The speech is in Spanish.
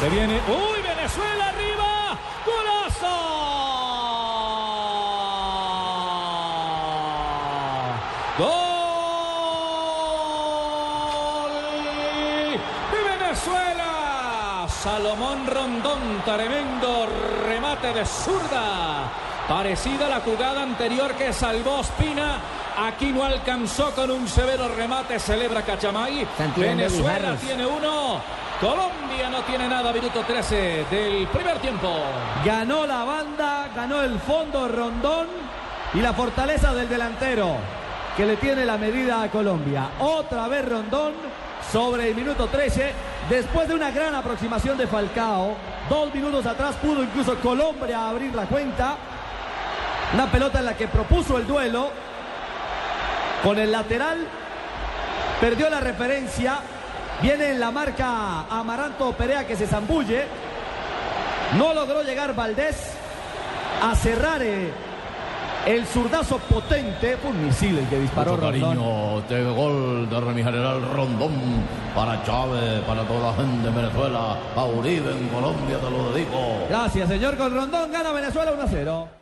Se viene. ¡Uy, Venezuela arriba! ¡Golazo! ¡Gol! ¡De Venezuela! Salomón Rondón, tremendo remate de zurda. Parecida a la jugada anterior que salvó Ospina. Aquí no alcanzó con un severo remate. Celebra Cachamay. Venezuela tiene uno. Colombia no tiene nada. Minuto 13 del primer tiempo. Ganó la banda, ganó el fondo Rondón y la fortaleza del delantero que le tiene la medida a Colombia. Otra vez Rondón sobre el minuto 13, después de una gran aproximación de Falcao. Dos minutos atrás pudo incluso Colombia abrir la cuenta. Una pelota en la que propuso el duelo con el lateral. Perdió la referencia. Viene en la marca Amaranto Perea que se zambulle. No logró llegar Valdés a cerrar eh, el zurdazo potente. Fue un misil el que disparó Mucho Rondón. cariño, este gol de mi general Rondón para Chávez, para toda la gente de Venezuela, a Uribe en Colombia, te lo dedico. Gracias, señor. Con Rondón gana Venezuela 1 a 0.